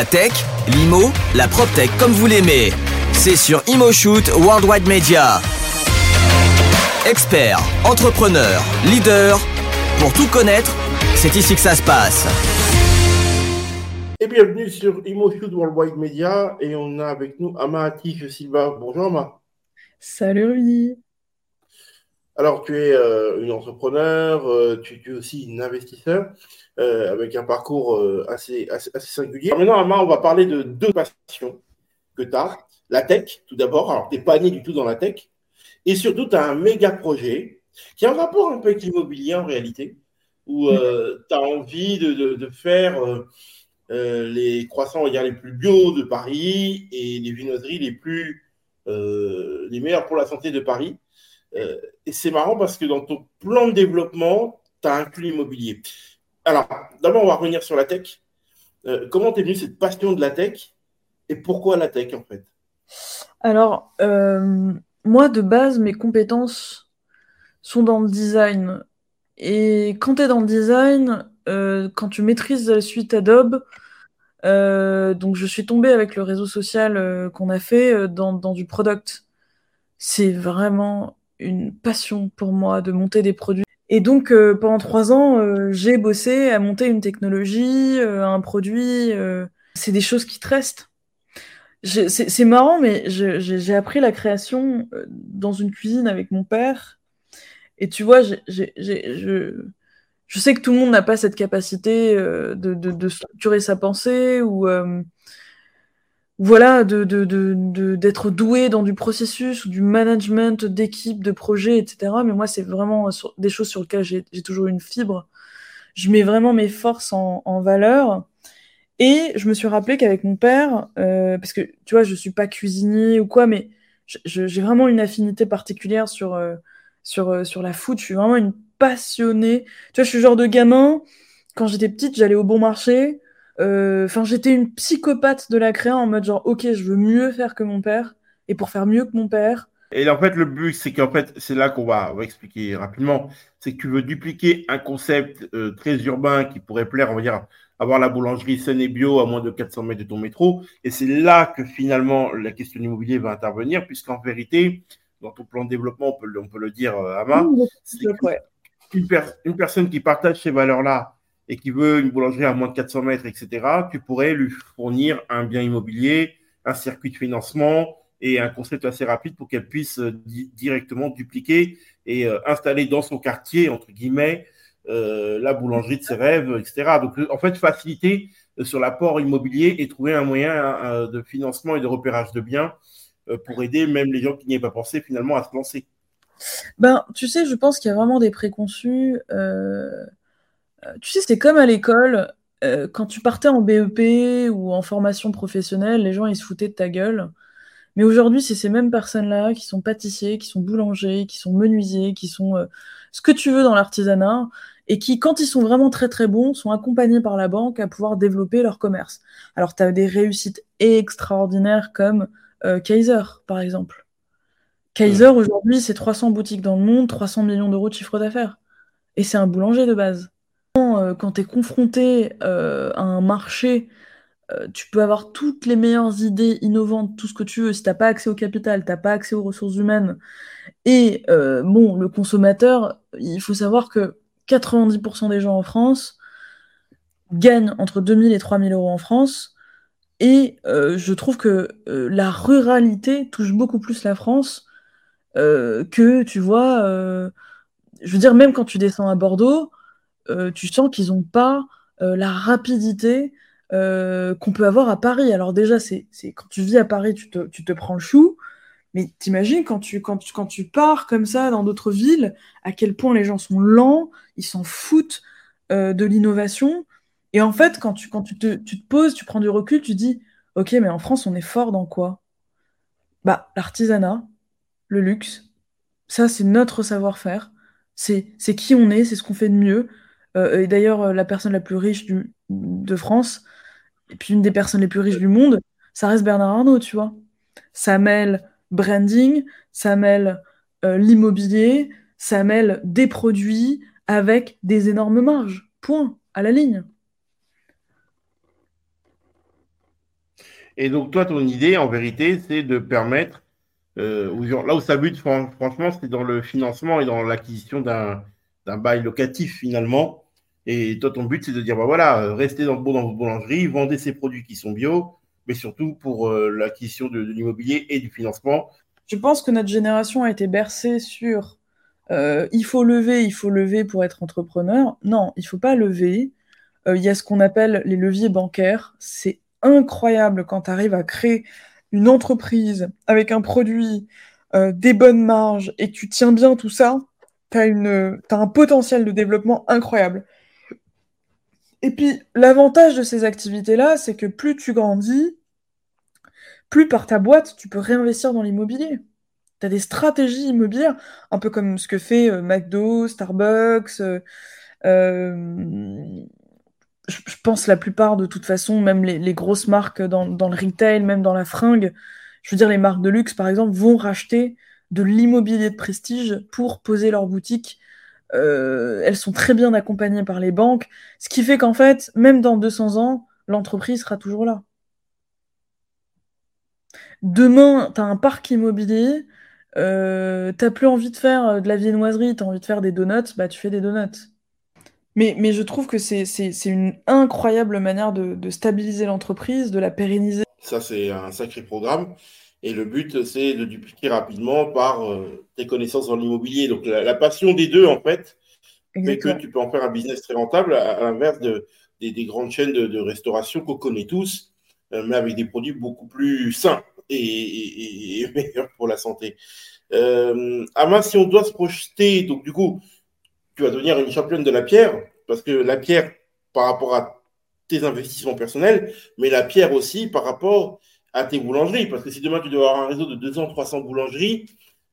La tech, l'IMO, la PropTech comme vous l'aimez. C'est sur ImoShoot Worldwide Media. Experts, entrepreneurs, leaders, pour tout connaître, c'est ici que ça se passe. Et bienvenue sur ImoShoot Worldwide Media et on a avec nous Ama Silva. Bonjour Ama. Salut Rudy. Alors tu es euh, une entrepreneur, euh, tu, es aussi une investisseur euh, avec un parcours assez, assez, singulier. maintenant Ama, on va parler de deux passions que tu as. La tech tout d'abord, alors tu n'es pas né du tout dans la tech, et surtout tu as un méga projet qui a un rapport un peu avec l'immobilier en réalité, où tu as envie de, de faire les croissants les plus bio de Paris et les viennoiseries les plus les meilleures pour la santé de Paris. Euh, et c'est marrant parce que dans ton plan de développement, tu as inclus l'immobilier. Alors, d'abord, on va revenir sur la tech. comment t'es venue cette passion de la tech et pourquoi la tech en fait? Alors, moi de base, mes compétences sont dans le design. Et quand tu es dans le design, quand tu maîtrises la suite Adobe, euh, donc je suis tombée avec le réseau social euh, qu'on a fait euh, dans, dans, du product. C'est vraiment une passion pour moi de monter des produits. Et donc pendant trois ans, j'ai bossé à monter une technologie, un produit. c'est des choses qui te restent. C'est marrant, mais j'ai appris la création dans une cuisine avec mon père. Et tu vois, je je sais que tout le monde n'a pas cette capacité euh, de, structurer sa pensée ou euh, voilà, d'être doué dans du processus ou du management d'équipe, de projet, etc. Mais moi, c'est vraiment des choses sur lesquelles j'ai toujours une fibre. Je mets vraiment mes forces en, valeur. Et je me suis rappelé qu'avec mon père, euh, parce que tu vois, je suis pas cuisinier ou quoi, mais j'ai vraiment une affinité particulière sur, sur, sur la foot. Je suis vraiment une passionnée. Tu vois, je suis le genre de gamin, quand j'étais petite, j'allais au bon marché. Euh, enfin, j'étais une psychopathe de la créa en mode genre, ok, je veux mieux faire que mon père. Et pour faire mieux que mon père. Et en fait, le but, c'est qu'en fait, c'est là qu'on va, expliquer rapidement. C'est que tu veux dupliquer un concept euh, très urbain qui pourrait plaire, on va dire, avoir la boulangerie saine et bio à moins de 400 mètres de ton métro. Et c'est là que finalement la question immobilier va intervenir, puisqu'en vérité, dans ton plan de développement, on peut, on peut le dire, à euh, mmh, une, personne qui partage ces valeurs-là et qui veut une boulangerie à moins de 400 mètres, etc., tu pourrais lui fournir un bien immobilier, un circuit de financement et un concept assez rapide pour qu'elle puisse euh, directement dupliquer et euh, installer dans son quartier, entre guillemets, euh, la boulangerie de ses rêves, etc. Donc, en fait, faciliter sur l'apport immobilier et trouver un moyen de financement et de repérage de biens pour aider même les gens qui n'y avaient pas pensé finalement à se lancer. Ben, tu sais, je pense qu'il y a vraiment des préconçus. Tu sais, c'est comme à l'école, euh, quand tu partais en BEP ou en formation professionnelle, les gens ils se foutaient de ta gueule. Mais aujourd'hui, c'est ces mêmes personnes-là qui sont pâtissiers, qui sont boulangers, qui sont menuisiers, qui sont ce que tu veux dans l'artisanat, et qui, quand ils sont vraiment très très bons, sont accompagnés par la banque à pouvoir développer leur commerce. Alors, tu as des réussites extraordinaires comme Kaiser, par exemple. Kaiser, aujourd'hui, c'est 300 boutiques dans le monde, 300 millions d'euros de chiffre d'affaires. Et c'est un boulanger de base. Quand, euh, tu es confronté euh, à un marché, euh, tu peux avoir toutes les meilleures idées innovantes, tout ce que tu veux. Si tu n'as pas accès au capital, tu n'as pas accès aux ressources humaines. Et bon, le consommateur, il faut savoir que 90% des gens en France gagnent entre 2000 et 3000 euros en France. Et je trouve que la ruralité touche beaucoup plus la France que tu vois, je veux dire, même quand tu descends à Bordeaux, tu sens qu'ils n'ont pas la rapidité qu'on peut avoir à Paris. Alors déjà, c'est quand tu vis à Paris, tu te, tu te prends le chou, mais t'imagines quand tu, quand, quand tu pars comme ça dans d'autres villes, à quel point les gens sont lents, ils s'en foutent de l'innovation. Et en fait, quand tu, quand tu te, tu te poses, tu prends du recul, tu dis, ok, mais en France, on est fort dans quoi? Bah, l'artisanat, le luxe. Ça, c'est notre savoir-faire. C'est qui on est, c'est ce qu'on fait de mieux. Euh, et d'ailleurs, euh, la personne la plus riche de France, et puis une des personnes les plus riches du monde, ça reste Bernard Arnault, tu vois. Ça mêle branding, ça mêle euh, l'immobilier, ça mêle des produits avec des énormes marges. Point, à la ligne. Et donc, toi, ton idée, en vérité, c'est de permettre, euh, là où ça bute, franchement, c'est dans le financement et dans l'acquisition d'un bail locatif, finalement. Et toi, ton but, c'est de dire, bah voilà, restez dans, dans votre boulangerie, vendez ces produits qui sont bio, mais surtout pour euh, l'acquisition de, l'immobilier et du financement. Je pense que notre génération a été bercée sur euh, il faut lever, il faut lever pour être entrepreneur. Non, il faut pas lever. Il y a ce qu'on appelle les leviers bancaires. C'est incroyable quand tu arrives à créer une entreprise avec un produit, euh, des bonnes marges et que tu tiens bien tout ça, tu as, as, un potentiel de développement incroyable. Et puis, l'avantage de ces activités-là, c'est que plus tu grandis, plus par ta boîte, tu peux réinvestir dans l'immobilier. Tu as des stratégies immobilières, un peu comme ce que fait euh, McDo, Starbucks, euh, euh je, pense la plupart, de toute façon, même les, grosses marques dans, le retail, même dans la fringue, je veux dire, les marques de luxe, par exemple, vont racheter de l'immobilier de prestige pour poser leur boutique. Euh, elles sont très bien accompagnées par les banques, ce qui fait qu'en fait, même dans 200 ans, l'entreprise sera toujours là. Demain, tu as un parc immobilier, euh, t'as plus envie de faire de la viennoiserie, tu as envie de faire des donuts, bah tu fais des donuts. Mais, mais je trouve que c'est une incroyable manière de, stabiliser l'entreprise, de la pérenniser. Ça, c'est un sacré programme. Et le but, c'est de dupliquer rapidement par euh, tes connaissances dans l'immobilier. Donc, la, passion des deux, en fait, fait que tu peux en faire un business très rentable, à, l'inverse de, des, grandes chaînes de, restauration qu'on connaît tous, euh, mais avec des produits beaucoup plus sains et, meilleurs pour la santé. Euh, Ama, si on doit se projeter, donc du coup, tu vas devenir une championne de la pierre, parce que la pierre, par rapport à tes investissements personnels, mais la pierre aussi par rapport à tes boulangeries. Parce que si demain tu dois avoir un réseau de 200, 300 boulangeries,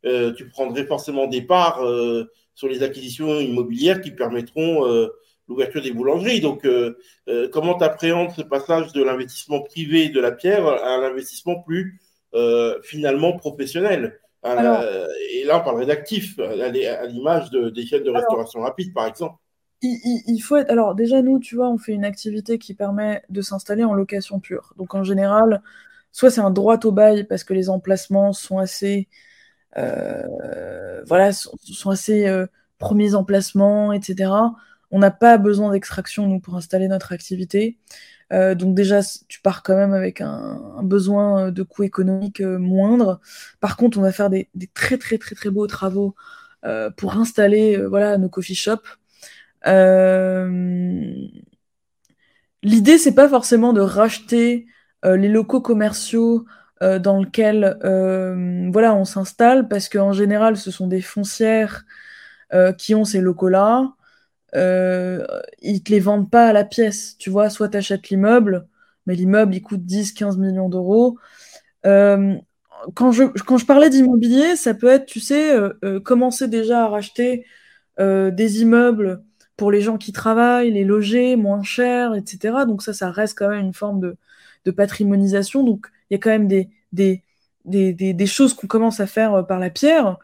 euh, tu prendrais forcément des parts euh, sur les acquisitions immobilières qui permettront euh, l'ouverture des boulangeries. Donc, comment tu appréhendes ce passage de l'investissement privé de la pierre à l'investissement plus finalement professionnel? Et là, on parlerait d'actifs, à l'image de, des chaînes de restauration rapide, par exemple. Il, faut être. Alors, déjà, nous, tu vois, on fait une activité qui permet de s'installer en location pure. Donc, en général, soit c'est un droit au bail parce que les emplacements sont assez. Euh, voilà, sont, assez euh, premiers emplacements, etc. On n'a pas besoin d'extraction, nous, pour installer notre activité. Euh, donc déjà, tu pars quand même avec un, besoin de coût économique moindre. Par contre, on va faire des, très très très très beaux travaux pour installer voilà nos coffee shops. L'idée, c'est pas forcément de racheter les locaux commerciaux dans lesquels voilà on s'installe, parce qu'en général, ce sont des foncières qui ont ces locaux-là euh, ils te les vendent pas à la pièce. Tu vois, soit tu achètes l'immeuble, mais l'immeuble il coûte 10-15 millions d'euros. Euh, quand, je, parlais d'immobilier, ça peut être, tu sais, euh, euh, commencer déjà à racheter des immeubles pour les gens qui travaillent, les loger moins cher, etc. Donc ça, ça reste quand même une forme de, de patrimonisation. Donc il y a quand même des, des, des, des, choses qu'on commence à faire par la pierre.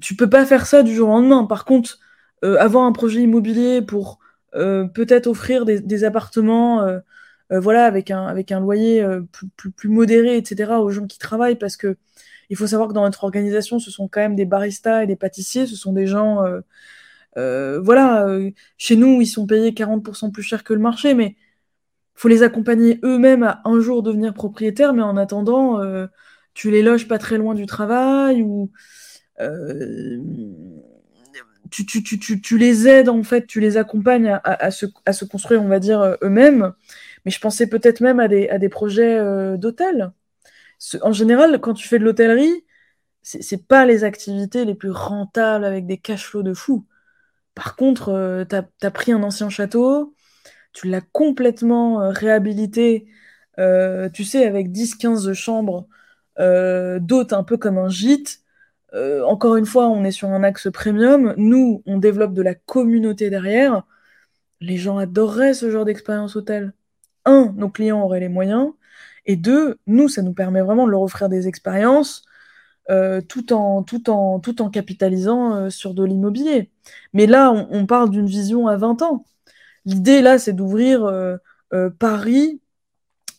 Tu peux pas faire ça du jour au lendemain. Par contre, euh, avoir un projet immobilier pour euh, peut-être offrir des, appartements euh, voilà, avec un, avec un loyer plus, plus, modéré, etc., aux gens qui travaillent, parce que il faut savoir que dans notre organisation, ce sont quand même des baristas et des pâtissiers, ce sont des gens, voilà, chez nous, ils sont payés 40% plus cher que le marché, mais faut les accompagner eux-mêmes à un jour devenir propriétaires, mais en attendant, tu les loges pas très loin du travail ou tu, tu, tu, tu, les aides en fait, tu les accompagnes à, à, se, à se, construire, on va dire, euh, eux-mêmes. Mais je pensais peut-être même à des, à des projets euh, d'hôtel. En général, quand tu fais de l'hôtellerie, c'est pas les activités les plus rentables avec des cash flows de fou. Par contre, euh, tu as, pris un ancien château, tu l'as complètement réhabilité, tu sais, avec 10-15 chambres d'hôtes, un peu comme un gîte euh, encore une fois, on est sur un axe premium. Nous, on développe de la communauté derrière. Les gens adoreraient ce genre d'expérience hôtel. Un, nos clients auraient les moyens. Et deux, nous, ça nous permet vraiment de leur offrir des expériences euh, tout, en, tout, en, tout en capitalisant euh, sur de l'immobilier. Mais là, on, parle d'une vision à 20 ans. L'idée, là, c'est d'ouvrir Paris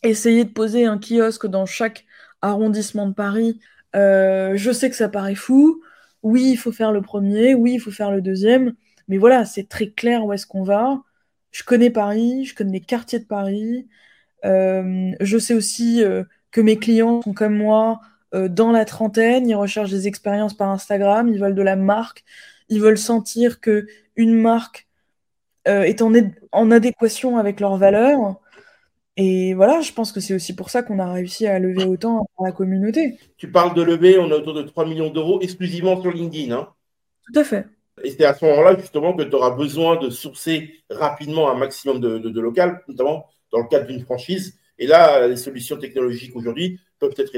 essayer de poser un kiosque dans chaque arrondissement de Paris, euh, je sais que ça paraît fou. Oui, il faut faire le premier, oui, il faut faire le deuxième, mais voilà, c'est très clair où est-ce qu'on va. Je connais Paris, je connais les quartiers de Paris. Euh, je sais aussi euh, que mes clients sont comme moi dans la trentaine, ils recherchent des expériences par Instagram, ils veulent de la marque, ils veulent sentir que une marque est en, en adéquation avec leurs valeurs. Et voilà, je pense que c'est aussi pour ça qu'on a réussi à lever autant dans la communauté. Tu parles de lever, on est autour de 3 millions d'euros exclusivement sur LinkedIn. Hein Tout à fait. Et c'est à ce moment-là, justement, que tu auras besoin de sourcer rapidement un maximum de, de, local, notamment dans le cadre d'une franchise. Et là, les solutions technologiques aujourd'hui peuvent peuvent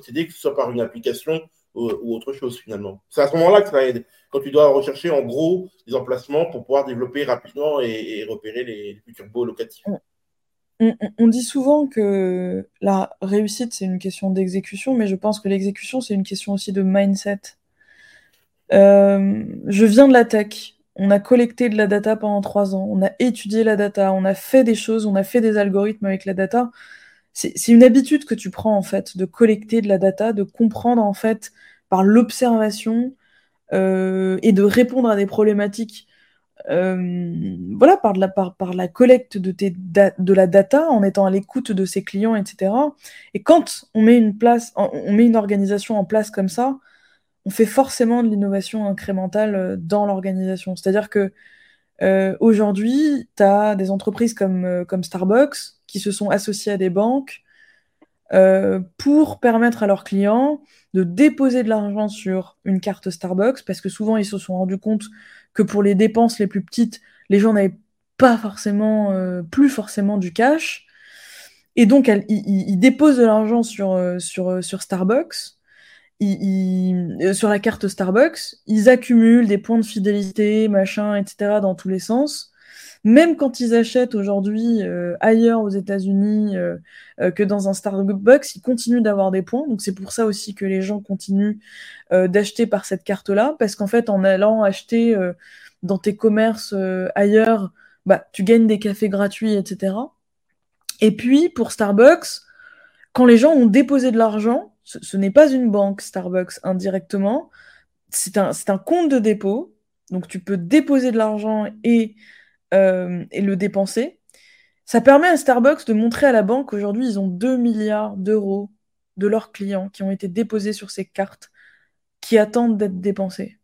t'aider que ce soit par une application ou, autre chose finalement. C'est à ce moment-là que ça aide, quand tu dois rechercher en gros des emplacements pour pouvoir développer rapidement et, repérer les, futurs beaux locatifs. On, dit souvent que la réussite, c'est une question d'exécution, mais je pense que l'exécution, c'est une question aussi de mindset. Euh, je viens de la tech. On a collecté de la data pendant trois ans. On a étudié la data. On a fait des choses. On a fait des algorithmes avec la data. C'est une habitude que tu prends, en fait, de collecter de la data, de comprendre, en fait, par l'observation euh, et de répondre à des problématiques euh, voilà, par, par la collecte de, de la data, en étant à l'écoute de ses clients, etc. Et quand on met une place, on met organisation en place comme ça, on fait forcément de l'innovation incrémentale euh, dans l'organisation. C'est-à-dire que aujourd'hui, tu as des entreprises comme Starbucks qui se sont associées à des banques pour permettre à leurs clients de déposer de l'argent sur une carte Starbucks, parce que souvent ils se sont rendus compte que pour les dépenses les plus petites, les gens n'avaient pas forcément, euh, plus forcément du cash. Et donc, ils, déposent de l'argent sur, euh, sur, euh, sur Starbucks, sur la carte Starbucks, ils accumulent des points de fidélité, machin, etc., dans tous les sens. Même quand ils achètent aujourd'hui ailleurs aux États-Unis que dans un Starbucks, ils continuent d'avoir des points. Donc c'est pour ça aussi que les gens continuent d'acheter par cette carte-là, parce qu'en fait, en allant acheter dans tes commerces ailleurs, bah, tu gagnes des cafés gratuits, etc. Et puis, pour Starbucks, quand les gens ont déposé de l'argent, ce, n'est pas une banque Starbucks indirectement, c'est un, un compte de dépôt. Donc tu peux déposer de l'argent et euh, et le dépenser. Ça permet à Starbucks de montrer à la banque qu'aujourd'hui, ils ont 2 milliards d'euros de leurs clients qui ont été déposés sur ces cartes qui attendent d'être dépensés.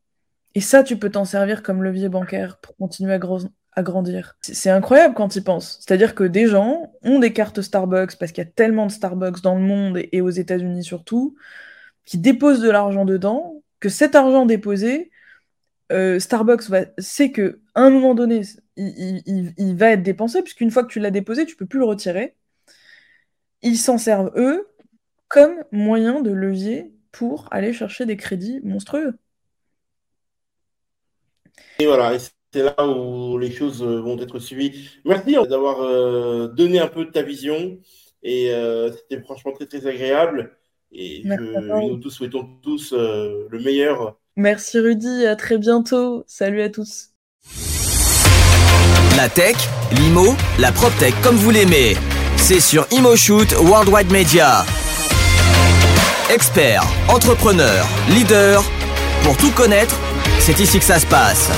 Et ça, tu peux t'en servir comme levier bancaire pour continuer à, grandir. C'est incroyable quand tu y penses. C'est-à-dire que des gens ont des cartes Starbucks parce qu'il y a tellement de Starbucks dans le monde et aux États-Unis surtout, qui déposent de l'argent dedans, que cet argent déposé, euh, Starbucks sait que un moment donné, il, va être dépensé, puisqu'une fois que tu l'as déposé, tu peux plus le retirer. Ils s'en servent, eux, comme moyen de levier pour aller chercher des crédits monstrueux. Et voilà, c'est là où les choses euh, vont être suivies. Merci d'avoir euh, donné un peu de ta vision. Et c'était franchement très, très agréable. Et nous tous souhaitons tous le meilleur Merci Rudy, à très bientôt. Salut à tous. La tech, l'IMO, la PropTech comme vous l'aimez. C'est sur ImoShoot Worldwide Media. Expert, entrepreneur, leader, pour tout connaître, c'est ici que ça se passe.